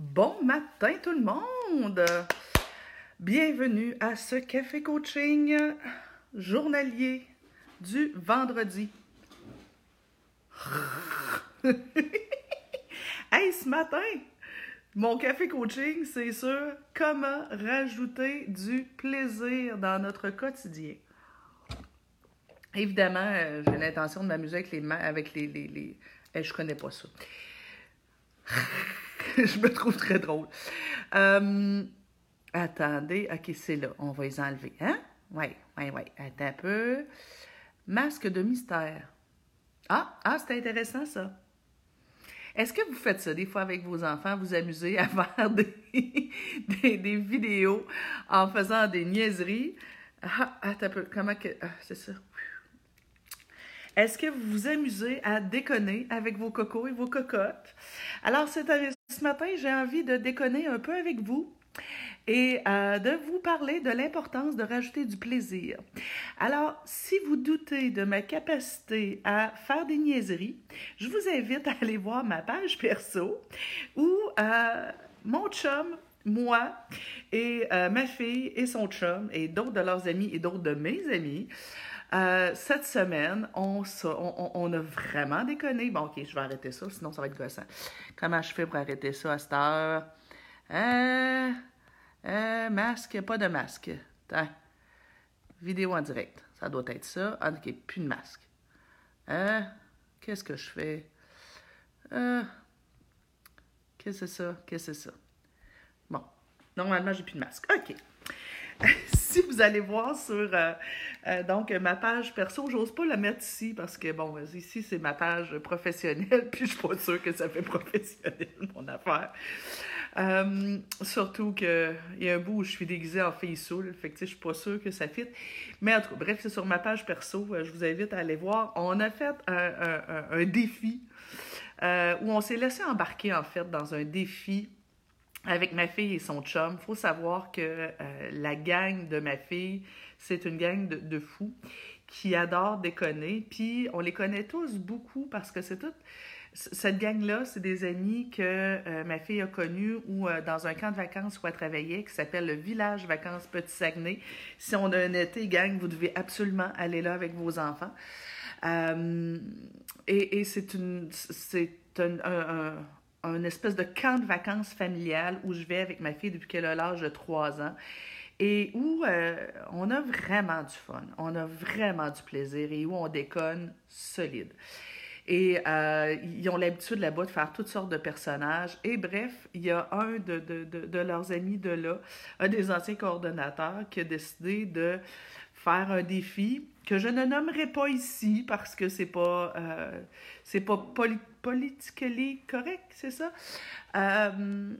Bon matin tout le monde! Bienvenue à ce café coaching journalier du vendredi. hey, ce matin, mon café coaching, c'est sur comment rajouter du plaisir dans notre quotidien. Évidemment, euh, j'ai l'intention de m'amuser avec les mains, avec les. les, les... Eh, je connais pas ça. je me trouve très drôle. Euh, attendez, ok, c'est là. On va les enlever. Hein? Oui, oui, oui. Attends un peu. Masque de mystère. Ah, ah c'est intéressant ça. Est-ce que vous faites ça des fois avec vos enfants, vous amusez à faire des, des, vidéos en faisant des niaiseries? Ah, attends un peu. Comment que. Ah, c'est ça. Est-ce que vous vous amusez à déconner avec vos cocos et vos cocottes? Alors, ce matin, j'ai envie de déconner un peu avec vous et euh, de vous parler de l'importance de rajouter du plaisir. Alors, si vous doutez de ma capacité à faire des niaiseries, je vous invite à aller voir ma page perso où euh, mon chum moi et euh, ma fille et son chum et d'autres de leurs amis et d'autres de mes amis euh, cette semaine, on, on, a vraiment déconné. Bon, OK, je vais arrêter ça, sinon ça va être gossant. Comment je fais pour arrêter ça à cette heure? Euh, euh, masque, pas de masque. Attends. Vidéo en direct. Ça doit être ça. Ah, OK, plus de masque. Euh, qu'est-ce que je fais? Qu'est-ce que c'est ça? Qu'est-ce que c'est ça? Bon, normalement, j'ai plus de masque. OK. si vous allez voir sur euh, euh, donc ma page perso, j'ose pas la mettre ici parce que bon, ici c'est ma page professionnelle, puis je suis pas sûre que ça fait professionnel mon affaire. Euh, surtout qu'il y a un bout où je suis déguisée en fille saoule, fait que je suis pas sûre que ça fit. Mais en tout cas, bref, c'est sur ma page perso, je vous invite à aller voir. On a fait un, un défi où on s'est laissé embarquer en fait dans un défi avec ma fille et son chum. Il faut savoir que euh, la gang de ma fille, c'est une gang de, de, fous qui adorent déconner. Puis on les connaît tous beaucoup parce que c'est tout. Cette gang-là, c'est des amis que euh, ma fille a connus ou euh, dans un camp de vacances où elle travaillait qui s'appelle le Village Vacances Petit Saguenay. Si on a un été, gang, vous devez absolument aller là avec vos enfants. et, c'est une, c'est un espèce de camp de vacances familiales où je vais avec ma fille depuis qu'elle a l'âge de 3 ans et où euh, on a vraiment du fun, on a vraiment du plaisir et où on déconne solide. Et euh, ils ont l'habitude là-bas de faire toutes sortes de personnages. Et bref, il y a un de, de, de, de, leurs amis de là, un des anciens coordonnateurs, qui a décidé de faire un défi que je ne nommerai pas ici parce que c'est pas euh, pas politiquement correct, c'est ça? Euh,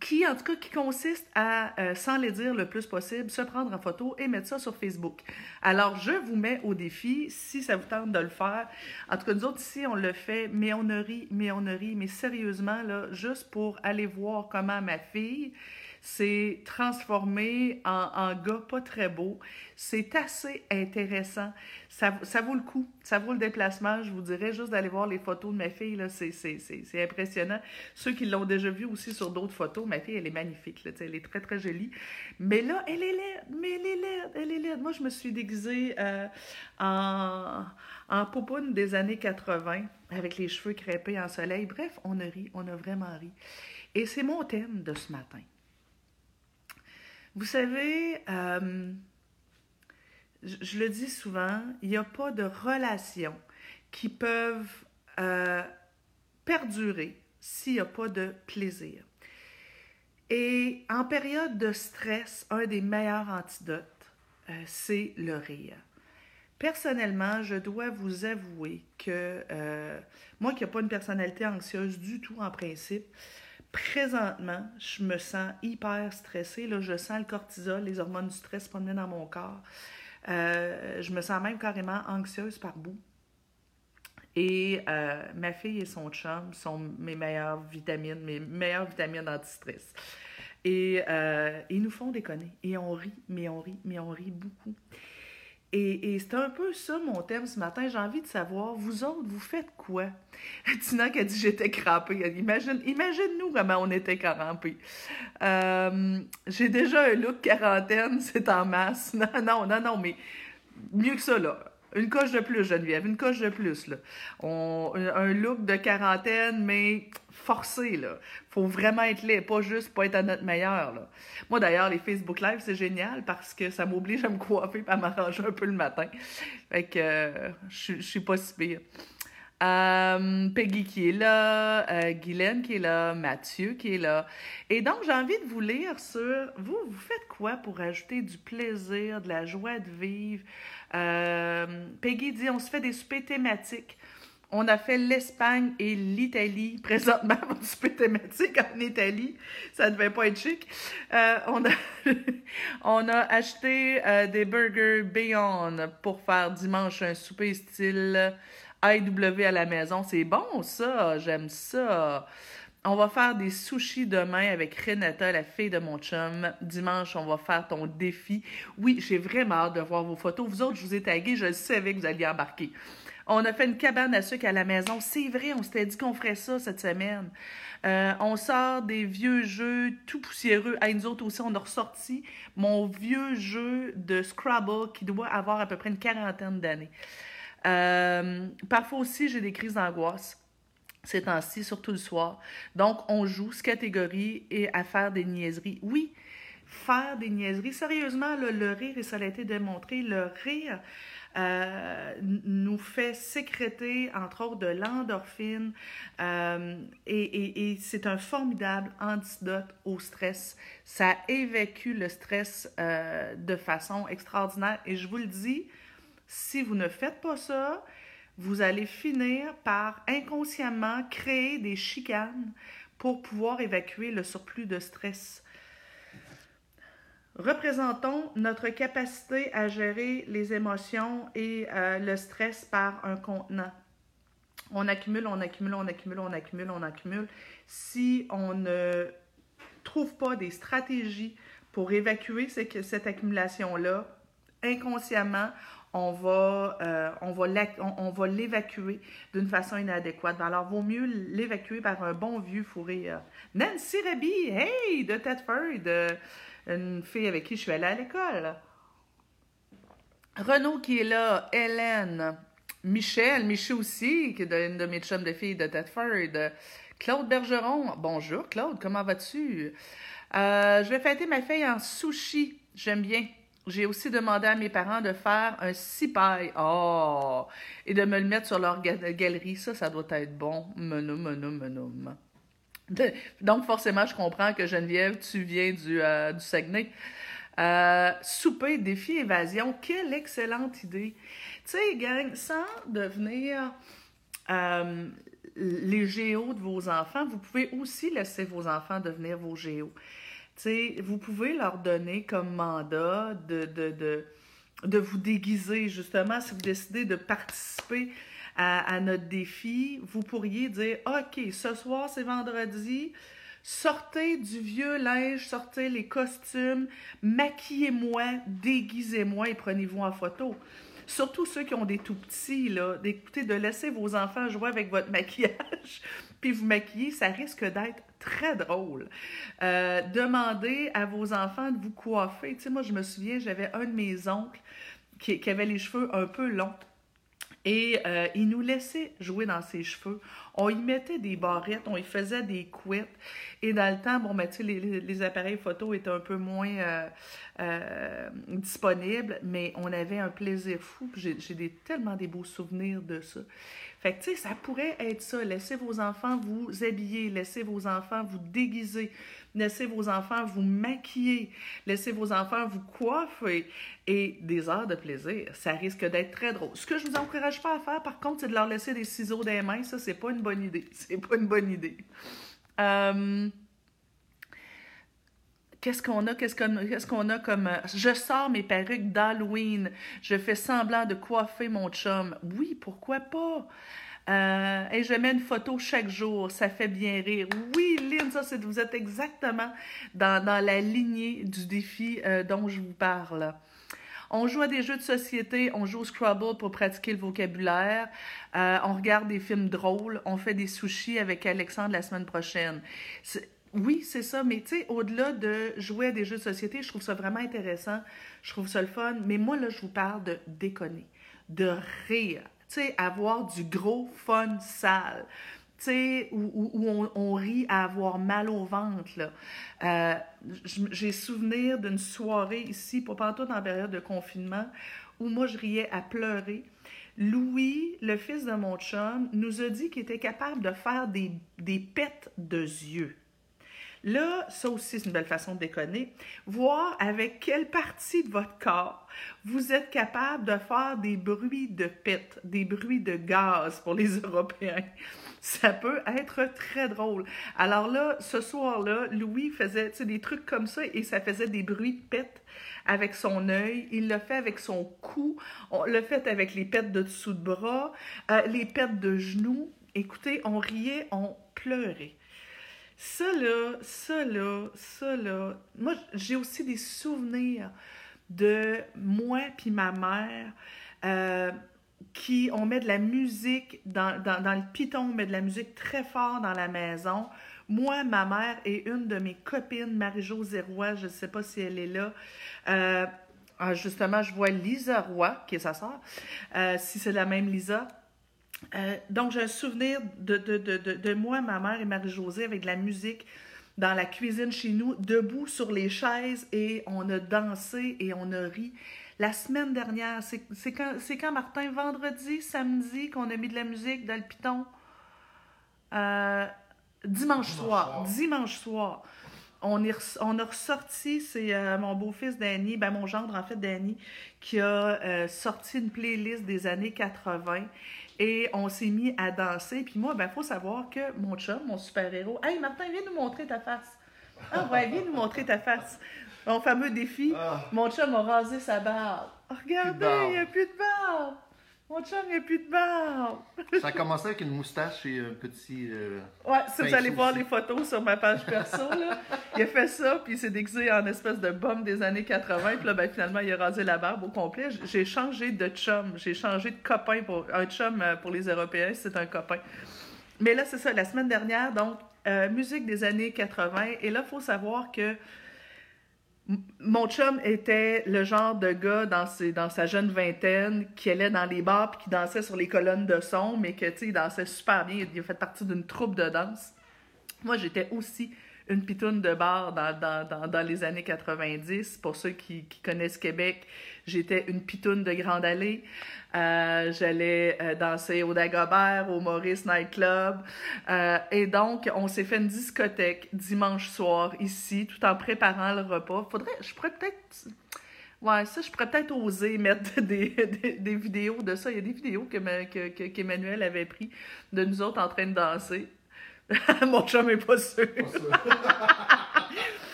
qui, en tout cas, qui consiste à, euh, sans les dire le plus possible, se prendre en photo et mettre ça sur Facebook. Alors, je vous mets au défi, si ça vous tente de le faire. En tout cas, nous autres, ici, on le fait, mais on rit, mais on rit, mais sérieusement, là, juste pour aller voir comment ma fille s'est transformée en, gars pas très beau. C'est assez intéressant. Ça, ça, vaut le coup. Ça vaut le déplacement. Je vous dirais juste d'aller voir les photos de ma fille. C'est impressionnant. Ceux qui l'ont déjà vu aussi sur d'autres photos, ma fille, elle est magnifique. Là, elle est très, très jolie. Mais là, elle est laide. Mais elle est laide. Elle est laide. Moi, je me suis déguisée euh, en, en popoune des années 80 avec les cheveux crêpés en soleil. Bref, on a ri. On a vraiment ri. Et c'est mon thème de ce matin. Vous savez, euh, je, le dis souvent, il n'y a pas de relations qui peuvent euh, perdurer s'il n'y a pas de plaisir. Et en période de stress, un des meilleurs antidotes, euh, c'est le rire. Personnellement, je dois vous avouer que moi qui n'ai pas une personnalité anxieuse du tout en principe, présentement, je me sens hyper stressée. Là, je sens le cortisol, les hormones du stress promener dans mon corps. Euh, je me sens même carrément anxieuse par bout. Et euh, ma fille et son chum sont mes meilleures vitamines, mes meilleures vitamines anti-stress. Et euh, ils nous font déconner. Et on rit, mais on rit, mais on rit beaucoup. Et, c'est un peu ça mon thème ce matin. J'ai envie de savoir, vous autres, vous faites quoi? Tina qui a dit j'étais crampée. Imagine, imagine-nous comment on était crampés. Euh, j'ai déjà un look quarantaine, c'est en masse. Non, non, non, non, mais mieux que ça, là. Une coche de plus, Geneviève, une coche de plus, là. On, un look de quarantaine, mais forcé, là. Faut vraiment être laid, pas juste pas être à notre meilleur, là. Moi, d'ailleurs, les Facebook Live, c'est génial parce que ça m'oblige à me coiffer et à m'arranger un peu le matin. Fait que euh, je suis pas si pire. Euh, Peggy qui est là, euh, Guylaine qui est là, Mathieu qui est là. Et donc, j'ai envie de vous lire sur vous, vous faites quoi pour ajouter du plaisir, de la joie de vivre? Euh, Peggy dit on se fait des soupers thématiques. On a fait l'Espagne et l'Italie. Présentement, mon souper thématique en Italie. Ça ne devait pas être chic. Euh, on, a acheté euh, des burgers Beyond pour faire dimanche un souper style IW à la maison. C'est bon, ça. J'aime ça. On va faire des sushis demain avec Renata, la fille de mon chum. Dimanche, on va faire ton défi. Oui, j'ai vraiment hâte de voir vos photos. Vous autres, je vous ai tagué, je savais que vous alliez embarquer. On a fait une cabane à sucre à la maison. C'est vrai, on s'était dit qu'on ferait ça cette semaine. Euh, on sort des vieux jeux tout poussiéreux. À nous autres aussi, on a ressorti mon vieux jeu de Scrabble qui doit avoir à peu près une quarantaine d'années. Euh, parfois aussi, j'ai des crises d'angoisse ces temps-ci, surtout le soir. Donc, on joue ce catégorie et à faire des niaiseries. Oui, faire des niaiseries. Sérieusement, le rire, et ça a été démontré, le rire euh, nous fait sécréter, entre autres, de l'endorphine. Euh, et, c'est un formidable antidote au stress. Ça évacue le stress euh, de façon extraordinaire. Et je vous le dis, si vous ne faites pas ça, vous allez finir par inconsciemment créer des chicanes pour pouvoir évacuer le surplus de stress. Représentons notre capacité à gérer les émotions et euh, le stress par un contenant. On accumule, on accumule, on accumule, on accumule, on accumule. Si on ne trouve pas des stratégies pour évacuer cette accumulation-là, inconsciemment, on va, euh, on va l'évacuer d'une façon inadéquate. Alors, vaut mieux l'évacuer par un bon vieux fourré. Nancy Raby, hey, de Tedford, euh, une fille avec qui je suis allée à l'école. Renaud qui est là, Hélène, Michel, Michel aussi, qui est une de mes chums de filles de Tedford. Claude Bergeron, bonjour Claude, comment vas-tu? Euh, je vais fêter ma fille en sushi, j'aime bien. J'ai aussi demandé à mes parents de faire un cipaille. Oh! Et de me le mettre sur leur galerie. Ça, ça doit être bon. Menum, menum, menum. Donc, forcément, je comprends que Geneviève, tu viens du, euh, du Saguenay. Euh, souper, défi, évasion. Quelle excellente idée. Tu sais, gang, sans devenir euh, les géos de vos enfants, vous pouvez aussi laisser vos enfants devenir vos géos vous pouvez leur donner comme mandat de, de, de, vous déguiser, justement, si vous décidez de participer à, notre défi, vous pourriez dire, OK, ce soir, c'est vendredi, sortez du vieux linge, sortez les costumes, maquillez-moi, déguisez-moi et prenez-vous en photo. Surtout ceux qui ont des tout petits, là, d'écouter, de laisser vos enfants jouer avec votre maquillage, puis vous maquiller, ça risque d'être très drôle. Euh, demandez à vos enfants de vous coiffer. Tu sais, moi, je me souviens, j'avais un de mes oncles qui, qui avait les cheveux un peu longs. Et euh, il nous laissait jouer dans ses cheveux. On y mettait des barrettes, on y faisait des couettes. Et dans le temps, bon, ben, les, appareils photo étaient un peu moins euh, euh, disponibles, mais on avait un plaisir fou. J'ai tellement des beaux souvenirs de ça. Fait tu sais, ça pourrait être ça. Laissez vos enfants vous habiller, laissez vos enfants vous déguiser, laissez vos enfants vous maquiller, laissez vos enfants vous coiffer et des heures de plaisir. Ça risque d'être très drôle. Ce que je vous encourage pas à faire, par contre, c'est de leur laisser des ciseaux les mains. Ça, c'est pas une bonne idée. C'est pas une bonne idée. Euh, Qu'est-ce qu'on a? Qu'est-ce qu'on a comme. Euh, je sors mes perruques d'Halloween. Je fais semblant de coiffer mon chum. Oui, pourquoi pas? Euh, et je mets une photo chaque jour. Ça fait bien rire. Oui, Lynn, vous êtes exactement dans, la lignée du défi euh, dont je vous parle. On joue à des jeux de société, on joue au Scrabble pour pratiquer le vocabulaire, euh, on regarde des films drôles, on fait des sushis avec Alexandre la semaine prochaine. Oui, c'est ça, mais tu sais, au-delà de jouer à des jeux de société, je trouve ça vraiment intéressant, je trouve ça le fun, mais moi, là, je vous parle de déconner, de rire, tu sais, avoir du gros fun sale tu sais, où, où, on, rit à avoir mal au ventre. Euh, j'ai souvenir d'une soirée ici, pas partout en période de confinement, où moi je riais à pleurer. Louis, le fils de mon chum, nous a dit qu'il était capable de faire des, des de yeux. Là, ça aussi, c'est une belle façon de déconner. Voir avec quelle partie de votre corps vous êtes capable de faire des bruits de pète, des bruits de gaz pour les Européens. Ça peut être très drôle. Alors là, ce soir-là, Louis faisait des trucs comme ça et ça faisait des bruits de pète avec son œil. Il l'a fait avec son cou. On l'a fait avec les pètes de dessous de bras, euh, les pètes de genoux. Écoutez, on riait, on pleurait. Ça là, ça là, ça là. Moi, j'ai aussi des souvenirs de moi puis ma mère. Euh, qui, on met de la musique dans, le piton, on met de la musique très fort dans la maison. Moi, ma mère et une de mes copines, Marie-Jo Roy, je ne sais pas si elle est là. Euh, ah, justement, je vois Lisa Roy, qui est sa sœur, euh, si c'est la même Lisa. Euh, donc, j'ai un souvenir de, de, de, de, moi, ma mère et Marie-Josée avec de la musique dans la cuisine chez nous, debout sur les chaises et on a dansé et on a ri. La semaine dernière, c'est quand, quand, Martin? Vendredi, samedi, qu'on a mis de la musique dans le piton? Euh, dimanche, soir. Dimanche soir. On, on a ressorti, c'est euh, mon beau-fils Danny, ben mon gendre en fait Danny, qui a sorti une playlist des années 80 et on s'est mis à danser. Puis moi, ben, faut savoir que mon chum, mon super-héros, Hey, Martin, viens nous montrer ta face. Ah, ouais, viens nous montrer ta face. Mon fameux défi, ah. mon chum a rasé sa barbe. regardez, il n'y a plus de barbe. Mon chum, il n'y a plus de barbe. ça a commencé avec une moustache et un petit. Euh, ouais, si vous allez voir les photos sur ma page perso, là, il a fait ça, puis il s'est déguisé en espèce de bombe des années 80, puis là, ben, finalement, il a rasé la barbe au complet. J'ai changé de chum, j'ai changé de copain. Pour... Un chum euh, pour les Européens, c'est un copain. Mais là, c'est ça, la semaine dernière, donc, euh, musique des années 80, et là, il faut savoir que mon chum était le genre de gars dans, dans sa jeune vingtaine qui allait dans les bars et qui dansait sur les colonnes de son, mais que, tu sais, dansait super bien. Il a fait partie d'une troupe de danse. Moi, j'étais aussi une pitoune de bar dans, dans, dans, les années 90. Pour ceux qui, connaissent Québec, j'étais une pitoune de Grande Allée. Euh, J'allais euh, danser au Dagobert, au Maurice Nightclub. Euh, et donc, on s'est fait une discothèque dimanche soir ici, tout en préparant le repas. Faudrait, je pourrais peut-être... Ouais, ça, je pourrais peut-être oser mettre des, des, vidéos de ça. Il y a des vidéos que, qu'Emmanuel avait pris de nous autres en train de danser. Mon chum est pas sûr.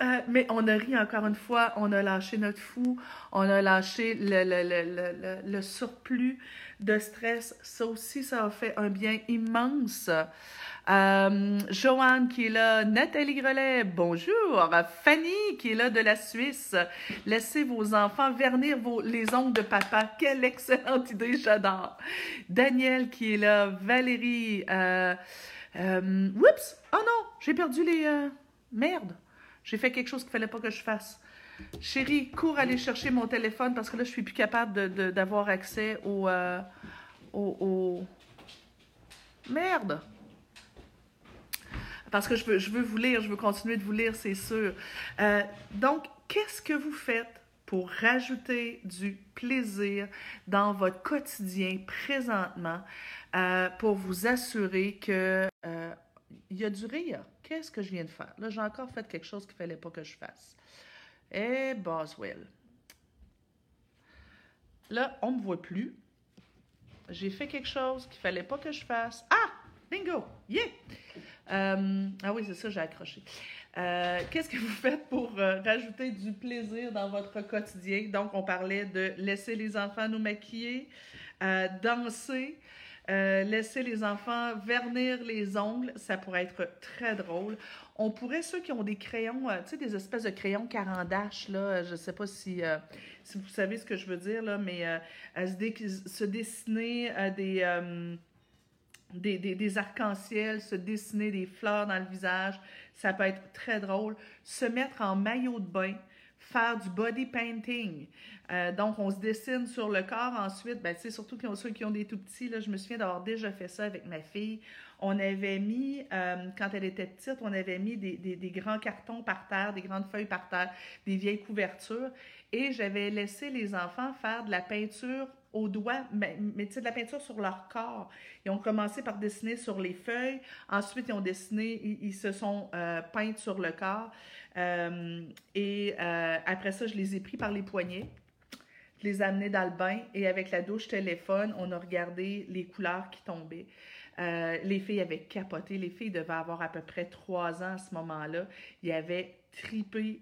Euh, mais on a ri encore une fois, on a lâché notre fou, on a lâché le, le, le, le, surplus de stress. Ça aussi, ça a fait un bien immense. Euh, Joanne qui est là, Nathalie Grelet, bonjour. Fanny qui est là de la Suisse, laissez vos enfants vernir vos, les ongles de papa. Quelle excellente idée, j'adore. Daniel qui est là, Valérie. Euh, euh, oups! Oh non! J'ai perdu les. Euh, merde! J'ai fait quelque chose qu'il fallait pas que je fasse. Chérie, cours aller chercher mon téléphone parce que là, je suis plus capable d'avoir accès au, euh, au, au, Merde! Parce que je veux, je veux vous lire, je veux continuer de vous lire, c'est sûr. Euh, donc, qu'est-ce que vous faites pour rajouter du plaisir dans votre quotidien présentement euh, pour vous assurer que euh, il y a du rire. Qu'est-ce que je viens de faire? Là, j'ai encore fait quelque chose qu'il ne fallait pas que je fasse. Eh, Boswell. Là, on ne me voit plus. J'ai fait quelque chose qu'il ne fallait pas que je fasse. Ah! Bingo! Yeah! Euh, ah oui, c'est ça, j'ai accroché. Euh, qu'est-ce que vous faites pour rajouter du plaisir dans votre quotidien? Donc, on parlait de laisser les enfants nous maquiller, danser, Euh, laisser les enfants vernir les ongles, ça pourrait être très drôle. On pourrait, ceux qui ont des crayons, euh, tu sais, des espèces de crayons carandache, là, je sais pas si, euh, vous savez ce que je veux dire, là, mais se, dessiner des, des, des, des arcs-en-ciel, se dessiner des fleurs dans le visage, ça peut être très drôle. Se mettre en maillot de bain, faire du body painting. Euh, donc, on se dessine sur le corps. Ensuite, ben, surtout ceux qui ont des tout petits, là, je me souviens d'avoir déjà fait ça avec ma fille. On avait mis, euh, quand elle était petite, on avait mis des, des, grands cartons par terre, des grandes feuilles par terre, des vieilles couvertures. Et j'avais laissé les enfants faire de la peinture au doigt, mais, mais tu sais, de la peinture sur leur corps. Ils ont commencé par dessiner sur les feuilles. Ensuite, ils ont dessiné, ils, se sont euh, peints sur le corps. Euh, et euh, après ça, je les ai pris par les poignets. Je les ai amenés dans le bain et avec la douche téléphone, on a regardé les couleurs qui tombaient. Euh, les filles avaient capoté. Les filles devaient avoir à peu près trois ans à ce moment-là. Ils avaient tripé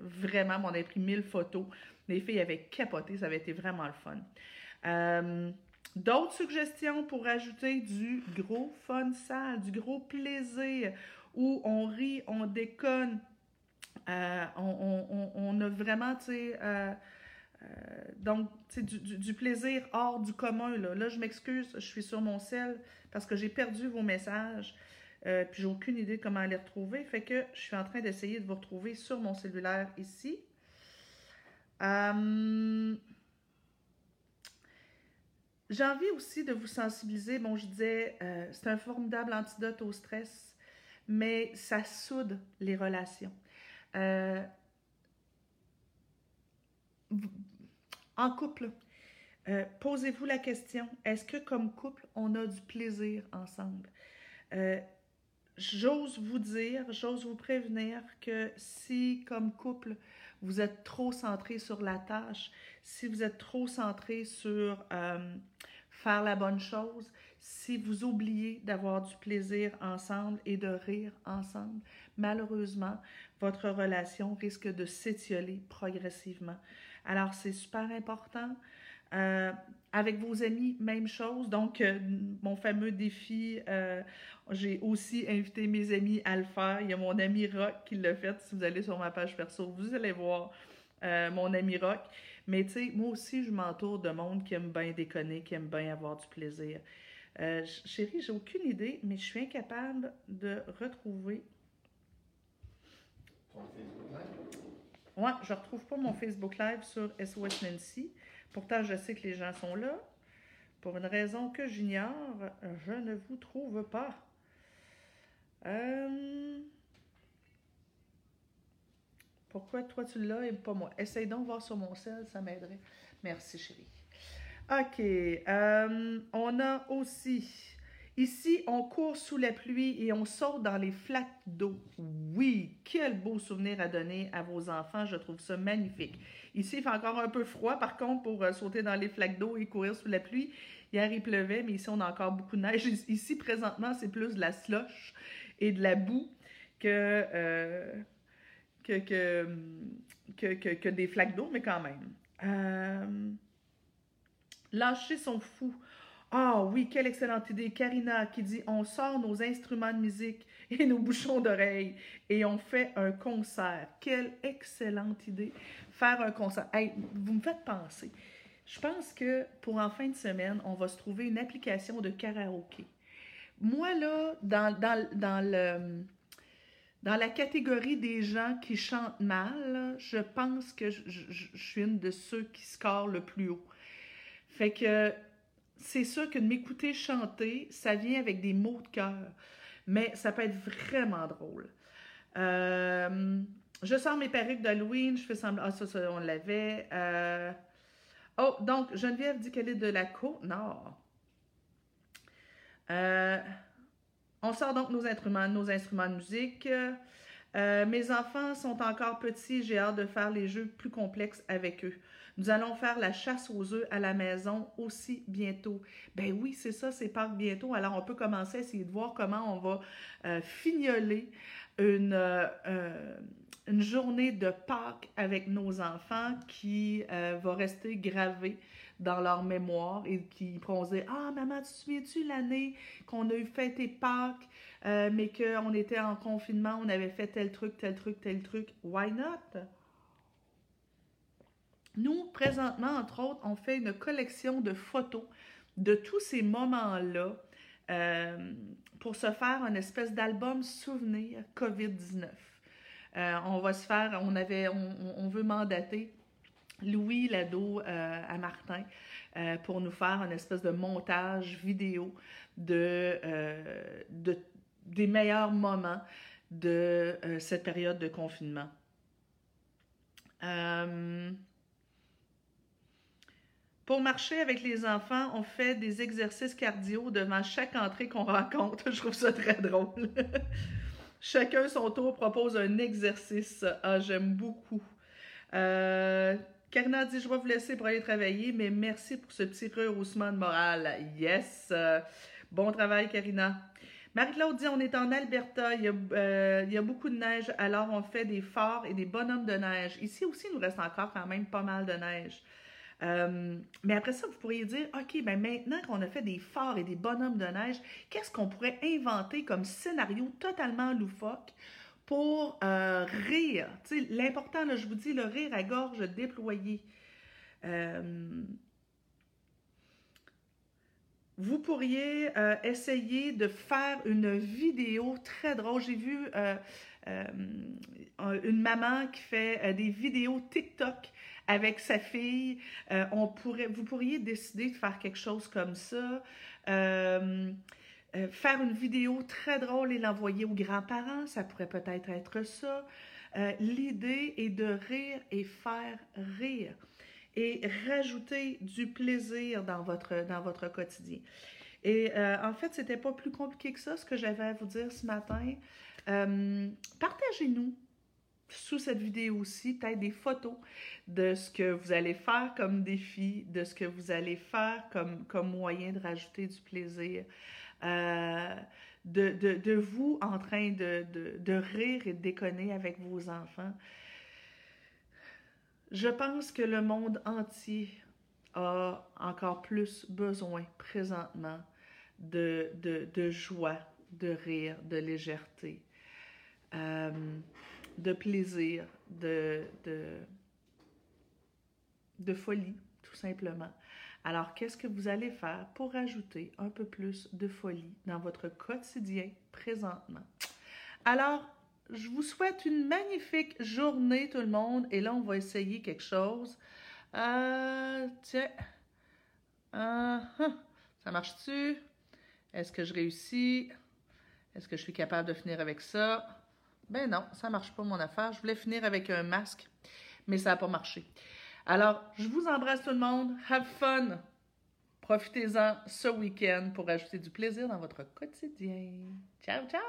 vraiment. On avait pris mille photos. Les filles avaient capoté. Ça avait été vraiment le fun. D'autres suggestions pour ajouter du gros fun sale, du gros plaisir où on rit, on déconne, euh, on, a vraiment, tu sais, euh, euh, donc, tu du, du, plaisir hors du commun. Là, là je m'excuse, je suis sur mon sel parce que j'ai perdu vos messages. puis j'ai aucune idée comment les retrouver. Fait que je suis en train d'essayer de vous retrouver sur mon cellulaire ici. J'ai envie aussi de vous sensibiliser. Bon, je disais, c'est un formidable antidote au stress mais ça soude les relations. Euh, en couple, euh, posez-vous la question, est-ce que comme couple, on a du plaisir ensemble? Euh, j'ose vous dire, j'ose vous prévenir que si comme couple, vous êtes trop centré sur la tâche, si vous êtes trop centré sur faire la bonne chose, si vous oubliez d'avoir du plaisir ensemble et de rire ensemble, malheureusement, votre relation risque de s'étioler progressivement. Alors, c'est super important. Euh, avec vos amis, même chose. Donc, euh, mon fameux défi, euh, j'ai aussi invité mes amis à le faire. Il y a mon ami Rock qui l'a fait. Si vous allez sur ma page perso, vous allez voir mon ami Rock. Mais tu sais, moi aussi, je m'entoure de monde qui aime bien déconner, qui aime bien avoir du plaisir. Euh, chérie, j'ai aucune idée, mais je suis incapable de retrouver. Ton Facebook Live? Je ne retrouve pas mon Facebook Live sur SOS Nancy. Pourtant, je sais que les gens sont là. Pour une raison que j'ignore, je ne vous trouve pas. Euh, pourquoi toi tu l'as et pas moi? Essaye donc de voir sur mon sel, ça m'aiderait. Merci, chérie. OK. Euh, on a aussi. Ici, on court sous la pluie et on saute dans les flaques d'eau. Oui, quel beau souvenir à donner à vos enfants. Je trouve ça magnifique. Ici, il fait encore un peu froid, par contre, pour euh, sauter dans les flaques d'eau et courir sous la pluie. Hier, il pleuvait, mais ici, on a encore beaucoup de neige. Ici, présentement, c'est plus de la slush et de la boue que, euh, des flaques d'eau, mais quand même. Lâcher son fou. Ah oui, quelle excellente idée. Karina qui dit on sort nos instruments de musique et nos bouchons d'oreilles et on fait un concert. Quelle excellente idée. Faire un concert. Vous me faites penser. Je pense que pour en fin de semaine, on va se trouver une application de karaoké. Moi, là, dans, la catégorie des gens qui chantent mal, je pense que je, je, suis une de ceux qui score le plus haut. Fait que c'est sûr que de m'écouter chanter, ça vient avec des mots de cœur. Mais ça peut être vraiment drôle. Euh, je sors mes perruques d'Halloween, je fais semblant. Ah, ça, ça on l'avait. Euh, oh, donc, Geneviève dit qu'elle est de la Côte-Nord. Euh, on sort donc nos instruments, nos instruments de musique. Mes enfants sont encore petits, j'ai hâte de faire les jeux plus complexes avec eux. Nous allons faire la chasse aux œufs à la maison aussi bientôt. Ben oui, c'est ça, c'est Pâques bientôt. Alors, on peut commencer à essayer de voir comment on va euh, fignoler une, euh, euh, une journée de Pâques avec nos enfants qui va rester gravée dans leur mémoire et qui pourront Ah, maman, tu te souviens-tu l'année qu'on a eu fêté Pâques, euh, mais qu'on était en confinement, on avait fait tel truc, tel truc, tel truc? Why not? Nous, présentement, entre autres, on fait une collection de photos de tous ces moments-là euh, pour se faire une espèce d'album souvenir COVID-19. Euh, on va se faire, on avait, on, veut mandater Louis Lado euh, à Martin pour nous faire une espèce de montage vidéo de, de des meilleurs moments de cette période de confinement. Pour marcher avec les enfants, on fait des exercices cardio devant chaque entrée qu'on rencontre. Je trouve ça très drôle. Chacun son tour propose un exercice. Ah, j'aime beaucoup. Euh, Karina dit Je vais vous laisser pour aller travailler, mais merci pour ce petit rehaussement de morale. Yes! bon travail, Karina. Marie-Claude dit On est en Alberta, il y, a, euh, beaucoup de neige, alors on fait des forts et des bonhommes de neige. Ici aussi, il nous reste encore quand même pas mal de neige. Euh, mais après ça, vous pourriez dire, OK, ben maintenant qu'on a fait des phares et des bonhommes de neige, qu'est-ce qu'on pourrait inventer comme scénario totalement loufoque pour euh, rire? L'important, je vous dis, le rire à gorge déployée. Euh, vous pourriez essayer de faire une vidéo très drôle. J'ai vu une maman qui fait des vidéos TikTok avec sa fille. Euh, on pourrait, vous pourriez décider de faire quelque chose comme ça. Euh, euh, faire une vidéo très drôle et l'envoyer aux grands-parents, ça pourrait peut-être être ça. L'idée est de rire et faire rire et rajouter du plaisir dans votre, dans votre quotidien. Et en fait, c'était pas plus compliqué que ça, ce que j'avais à vous dire ce matin. Partagez-nous sous cette vidéo aussi peut-être des photos de ce que vous allez faire comme défi, de ce que vous allez faire comme, comme moyen de rajouter du plaisir, euh, de, de, de, vous en train de, de, rire et de déconner avec vos enfants. Je pense que le monde entier a encore plus besoin présentement de joie, de rire, de légèreté. Euh, de plaisir, de, de, folie, tout simplement. Alors, qu'est-ce que vous allez faire pour ajouter un peu plus de folie dans votre quotidien présentement? Alors, je vous souhaite une magnifique journée, tout le monde. Et là, on va essayer quelque chose. Euh, tiens. Uh Ça marche-tu? Est-ce que je réussis? Est-ce que je suis capable de finir avec ça? Ben non, ça marche pas mon affaire. Je voulais finir avec un masque, mais ça n'a pas marché. Alors, je vous embrasse tout le monde. Have fun! Profitez-en ce week-end pour ajouter du plaisir dans votre quotidien. Ciao, ciao!